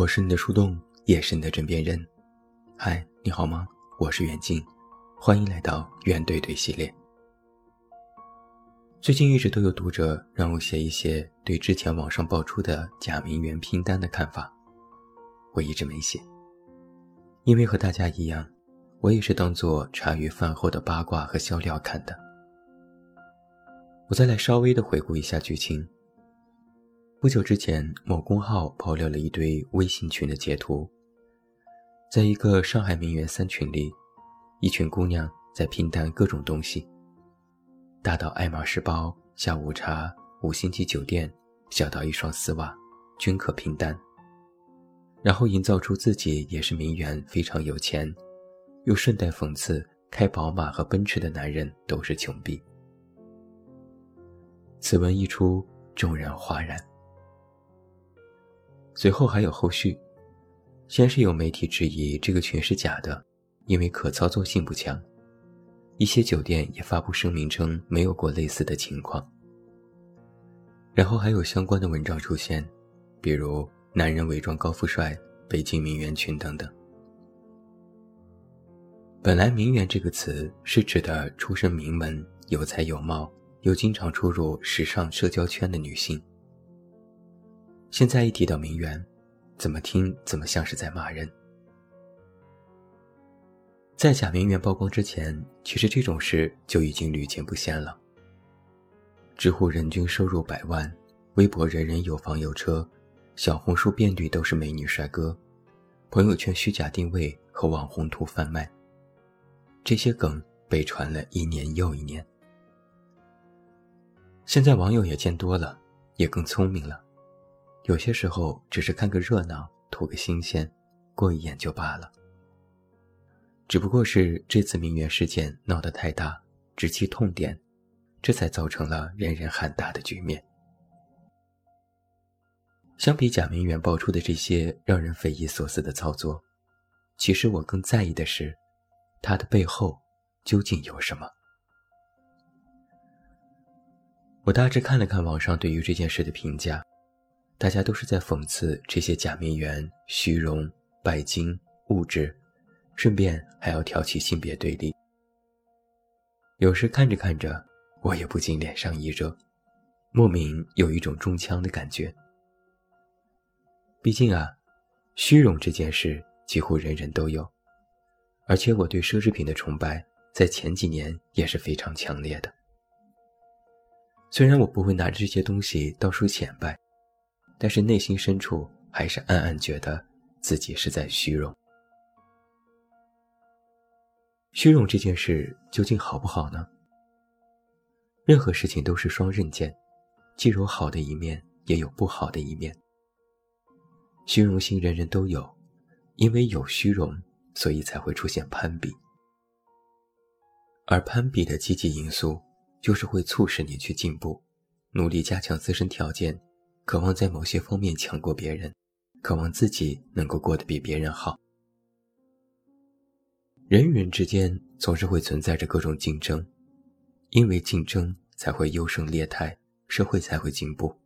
我是你的树洞，也是你的枕边人。嗨，你好吗？我是远近，欢迎来到远对对系列。最近一直都有读者让我写一些对之前网上爆出的假名媛拼单的看法，我一直没写，因为和大家一样，我也是当做茶余饭后的八卦和笑料看的。我再来稍微的回顾一下剧情。不久之前，某公号爆料了一堆微信群的截图，在一个上海名媛三群里，一群姑娘在拼单各种东西。大到爱马仕包、下午茶、五星级酒店，小到一双丝袜，均可拼单。然后营造出自己也是名媛，非常有钱，又顺带讽刺开宝马和奔驰的男人都是穷逼。此文一出，众人哗然。随后还有后续，先是有媒体质疑这个群是假的，因为可操作性不强。一些酒店也发布声明称没有过类似的情况。然后还有相关的文章出现，比如“男人伪装高富帅”“北京名媛群”等等。本来“名媛”这个词是指的出身名门、有才有貌又经常出入时尚社交圈的女性。现在一提到名媛，怎么听怎么像是在骂人。在假名媛曝光之前，其实这种事就已经屡见不鲜了。知乎人均收入百万，微博人人有房有车，小红书遍地都是美女帅哥，朋友圈虚假定位和网红图贩卖，这些梗被传了一年又一年。现在网友也见多了，也更聪明了，有些时候只是看个热闹，图个新鲜，过一眼就罢了。只不过是这次名媛事件闹得太大，直击痛点，这才造成了人人喊打的局面。相比假名媛爆出的这些让人匪夷所思的操作，其实我更在意的是，它的背后究竟有什么。我大致看了看网上对于这件事的评价，大家都是在讽刺这些假名媛虚荣、拜金、物质。顺便还要挑起性别对立，有时看着看着，我也不禁脸上一热，莫名有一种中枪的感觉。毕竟啊，虚荣这件事几乎人人都有，而且我对奢侈品的崇拜在前几年也是非常强烈的。虽然我不会拿着这些东西到处显摆，但是内心深处还是暗暗觉得自己是在虚荣。虚荣这件事究竟好不好呢？任何事情都是双刃剑，既有好的一面，也有不好的一面。虚荣心人人都有，因为有虚荣，所以才会出现攀比。而攀比的积极因素，就是会促使你去进步，努力加强自身条件，渴望在某些方面强过别人，渴望自己能够过得比别人好。人与人之间总是会存在着各种竞争，因为竞争才会优胜劣汰，社会才会进步。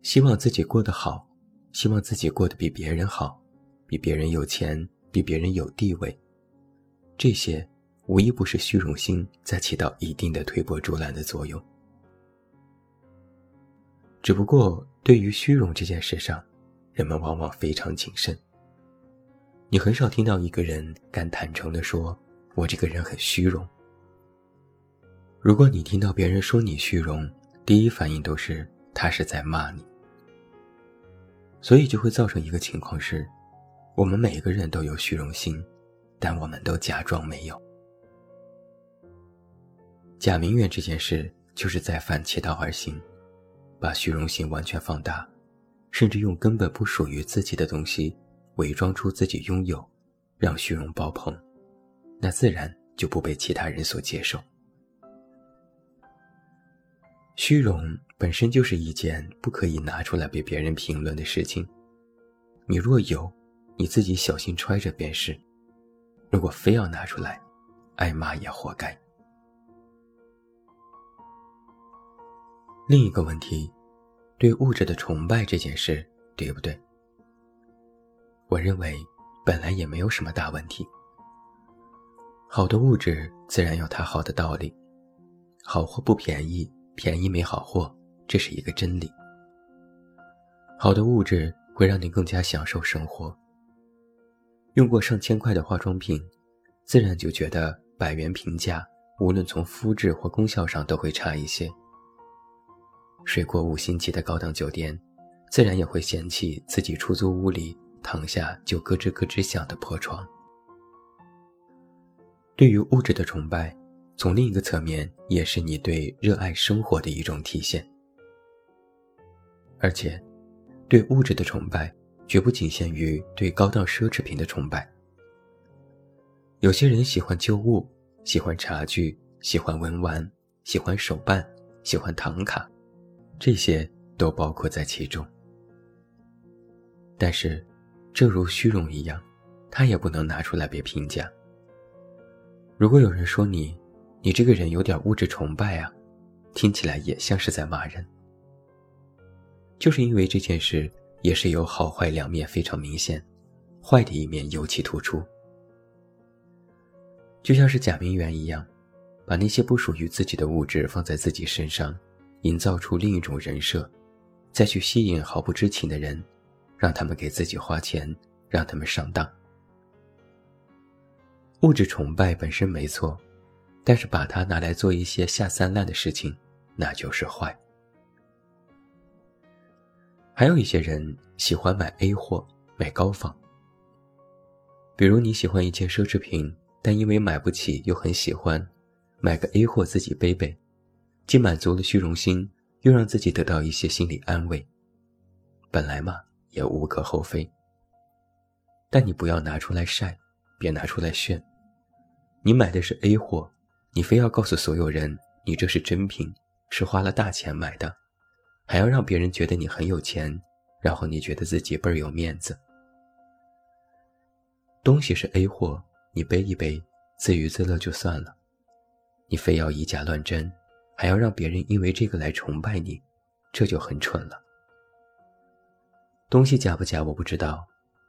希望自己过得好，希望自己过得比别人好，比别人有钱，比别人有地位，这些无一不是虚荣心在起到一定的推波助澜的作用。只不过对于虚荣这件事上，人们往往非常谨慎。你很少听到一个人敢坦诚地说：“我这个人很虚荣。”如果你听到别人说你虚荣，第一反应都是他是在骂你。所以就会造成一个情况是：我们每个人都有虚荣心，但我们都假装没有。假名媛这件事就是在反其道而行，把虚荣心完全放大，甚至用根本不属于自己的东西。伪装出自己拥有，让虚荣爆棚，那自然就不被其他人所接受。虚荣本身就是一件不可以拿出来被别人评论的事情。你若有，你自己小心揣着便是；如果非要拿出来，挨骂也活该。另一个问题，对物质的崇拜这件事，对不对？我认为，本来也没有什么大问题。好的物质自然有它好的道理，好货不便宜，便宜没好货，这是一个真理。好的物质会让你更加享受生活。用过上千块的化妆品，自然就觉得百元平价，无论从肤质或功效上都会差一些。睡过五星级的高档酒店，自然也会嫌弃自己出租屋里躺下就咯吱咯吱响的破床。对于物质的崇拜，从另一个侧面也是你对热爱生活的一种体现。而且，对物质的崇拜绝不仅限于对高档奢侈品的崇拜。有些人喜欢旧物，喜欢茶具，喜欢文玩，喜欢手办，喜欢唐卡，这些都包括在其中。但是，正如虚荣一样，他也不能拿出来被评价。如果有人说你，你这个人有点物质崇拜啊，听起来也像是在骂人。就是因为这件事也是有好坏两面非常明显，坏的一面尤其突出。就像是贾明媛一样，把那些不属于自己的物质放在自己身上，营造出另一种人设，再去吸引毫不知情的人，让他们给自己花钱，让他们上当。物质崇拜本身没错，但是把它拿来做一些下三滥的事情，那就是坏。还有一些人喜欢买 A 货，买高仿。比如你喜欢一件奢侈品，但因为买不起又很喜欢，买个 A 货自己背背，既满足了虚荣心，又让自己得到一些心理安慰。本来嘛，也无可厚非。但你不要拿出来晒。别拿出来炫，你买的是 A 货，你非要告诉所有人你这是真品，是花了大钱买的，还要让别人觉得你很有钱，然后你觉得自己倍儿有面子。东西是 A 货，你背一背，自娱自乐就算了，你非要以假乱真，还要让别人因为这个来崇拜你，这就很蠢了。东西假不假我不知道。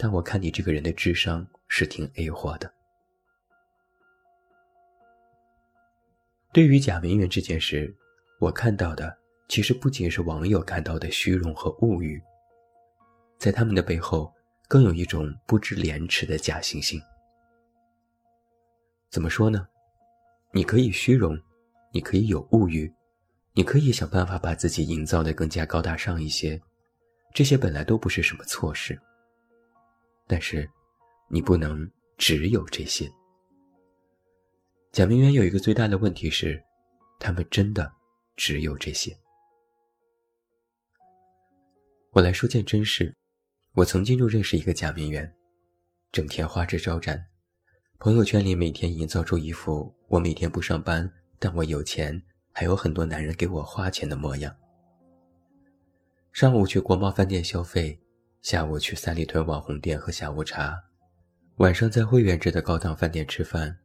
但我看你这个人的智商是挺 A 货的。对于假名媛这件事，我看到的其实不仅是网友看到的虚荣和物欲，在他们的背后，更有一种不知廉耻的假惺惺。怎么说呢？你可以虚荣，你可以有物欲，你可以想办法把自己营造的更加高大上一些，这些本来都不是什么错事。但是，你不能只有这些。假名媛有一个最大的问题是，他们真的只有这些。我来说件真事，我曾经就认识一个假名媛，整天花枝招展，朋友圈里每天营造出一副我每天不上班，但我有钱，还有很多男人给我花钱的模样。上午去国贸饭店消费。下午去三里屯网红店喝下午茶，晚上在会员制的高档饭店吃饭，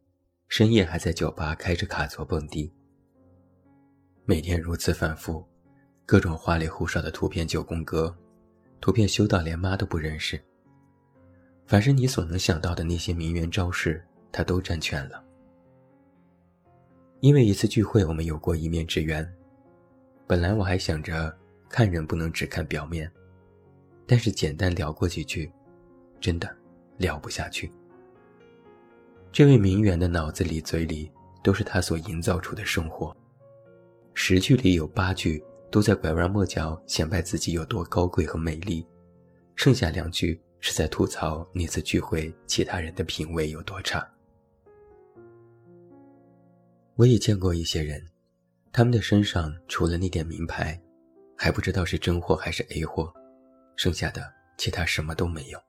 深夜还在酒吧开着卡座蹦迪。每天如此反复，各种花里胡哨的图片九宫格，图片修到连妈都不认识。凡是你所能想到的那些名媛招式，他都占全了。因为一次聚会，我们有过一面之缘。本来我还想着，看人不能只看表面。但是简单聊过几句，真的聊不下去。这位名媛的脑子里、嘴里都是她所营造出的生活，十句里有八句都在拐弯抹角显摆自己有多高贵和美丽，剩下两句是在吐槽那次聚会其他人的品味有多差。我也见过一些人，他们的身上除了那点名牌，还不知道是真货还是 A 货。剩下的其他什么都没有。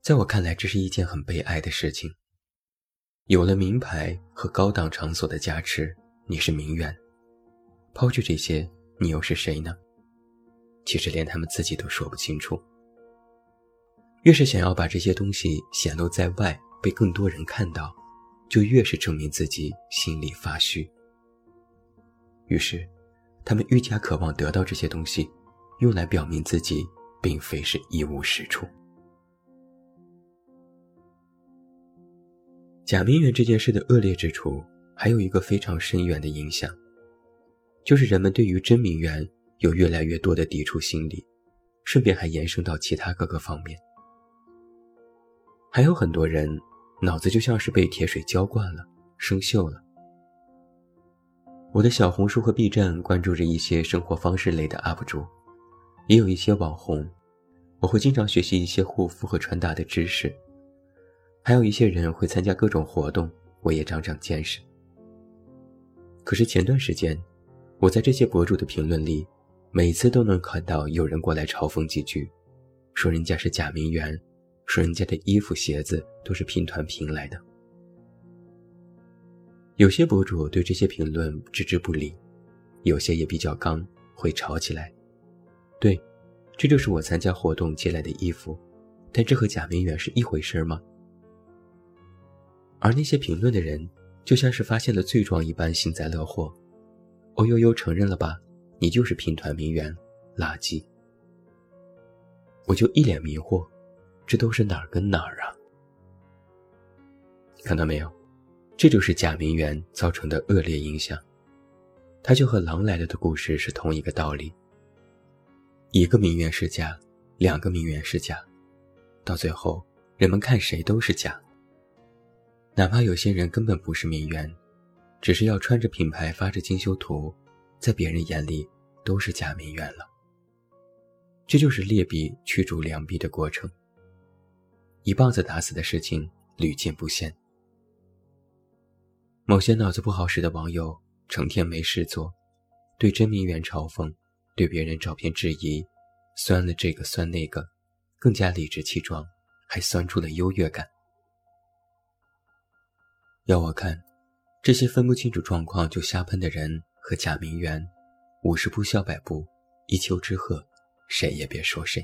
在我看来，这是一件很悲哀的事情。有了名牌和高档场所的加持，你是名媛；抛去这些，你又是谁呢？其实连他们自己都说不清楚。越是想要把这些东西显露在外，被更多人看到，就越是证明自己心里发虚。于是，他们愈加渴望得到这些东西。用来表明自己并非是一无是处。假名媛这件事的恶劣之处，还有一个非常深远的影响，就是人们对于真名媛有越来越多的抵触心理，顺便还延伸到其他各个方面。还有很多人脑子就像是被铁水浇灌了，生锈了。我的小红书和 B 站关注着一些生活方式类的 UP 主，也有一些网红，我会经常学习一些护肤和穿搭的知识。还有一些人会参加各种活动，我也长长见识。可是前段时间，我在这些博主的评论里，每次都能看到有人过来嘲讽几句，说人家是假名媛，说人家的衣服鞋子都是拼团拼来的。有些博主对这些评论置之不理，有些也比较刚，会吵起来。对，这就是我参加活动借来的衣服，但这和假名媛是一回事吗？而那些评论的人，就像是发现了罪状一般幸灾乐祸。哦呦呦，承认了吧？你就是拼团名媛，垃圾！我就一脸迷惑，这都是哪儿跟哪儿啊？看到没有？这就是假名媛造成的恶劣影响。它就和狼来了的故事是同一个道理。一个名媛是假，两个名媛是假，到最后，人们看谁都是假。哪怕有些人根本不是名媛，只是要穿着品牌发着精修图，在别人眼里都是假名媛了。这就是劣币驱逐良币的过程。一棒子打死的事情屡见不鲜。某些脑子不好使的网友成天没事做，对真名媛嘲讽，对别人照片质疑，酸了这个酸那个，更加理直气壮，还酸出了优越感。要我看，这些分不清楚状况就瞎喷的人和假名媛，五十步笑百步，一丘之貉，谁也别说谁。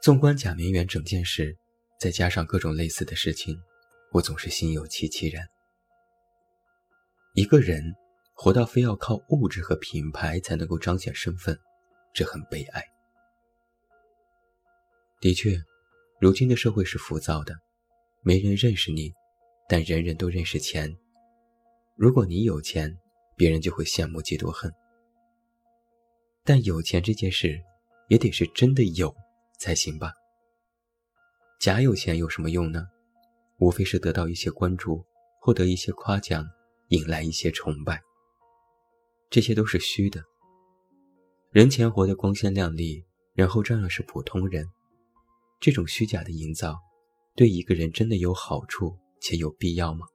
纵观贾明媛整件事，再加上各种类似的事情，我总是心有戚戚然。一个人活到非要靠物质和品牌才能够彰显身份，这很悲哀。的确，如今的社会是浮躁的。没人认识你，但人人都认识钱。如果你有钱，别人就会羡慕嫉妒恨。但有钱这件事，也得是真的有才行吧？假有钱有什么用呢？无非是得到一些关注，获得一些夸奖，引来一些崇拜。这些都是虚的。人前活得光鲜亮丽，然后照样是普通人。这种虚假的营造。对一个人真的有好处且有必要吗？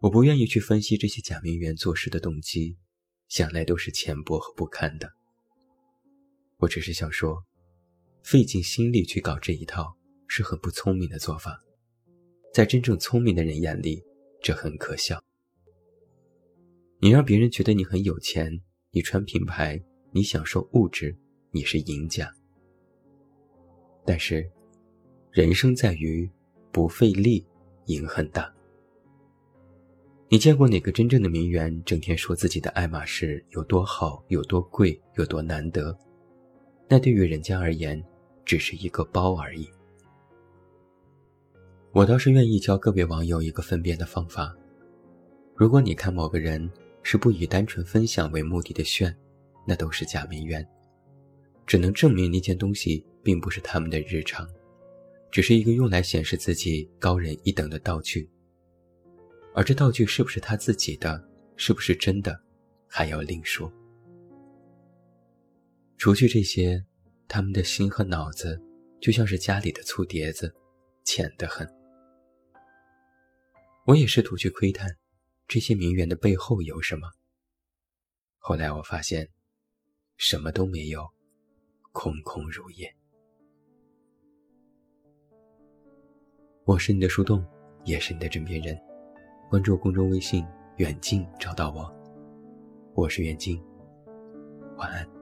我不愿意去分析这些假名媛做事的动机，想来都是浅薄和不堪的。我只是想说，费尽心力去搞这一套是很不聪明的做法，在真正聪明的人眼里，这很可笑。你让别人觉得你很有钱，你穿品牌，你享受物质，你是赢家。但是，人生在于不费力赢很大。你见过哪个真正的名媛整天说自己的爱马仕有多好、有多贵、有多难得？那对于人家而言，只是一个包而已。我倒是愿意教各位网友一个分辨的方法：如果你看某个人是不以单纯分享为目的的炫，那都是假名媛，只能证明那件东西。并不是他们的日常，只是一个用来显示自己高人一等的道具。而这道具是不是他自己的，是不是真的，还要另说。除去这些，他们的心和脑子就像是家里的醋碟子，浅得很。我也试图去窥探这些名媛的背后有什么。后来我发现，什么都没有，空空如也。我是你的树洞，也是你的枕边人。关注公众微信“远近”，找到我。我是远近，晚安。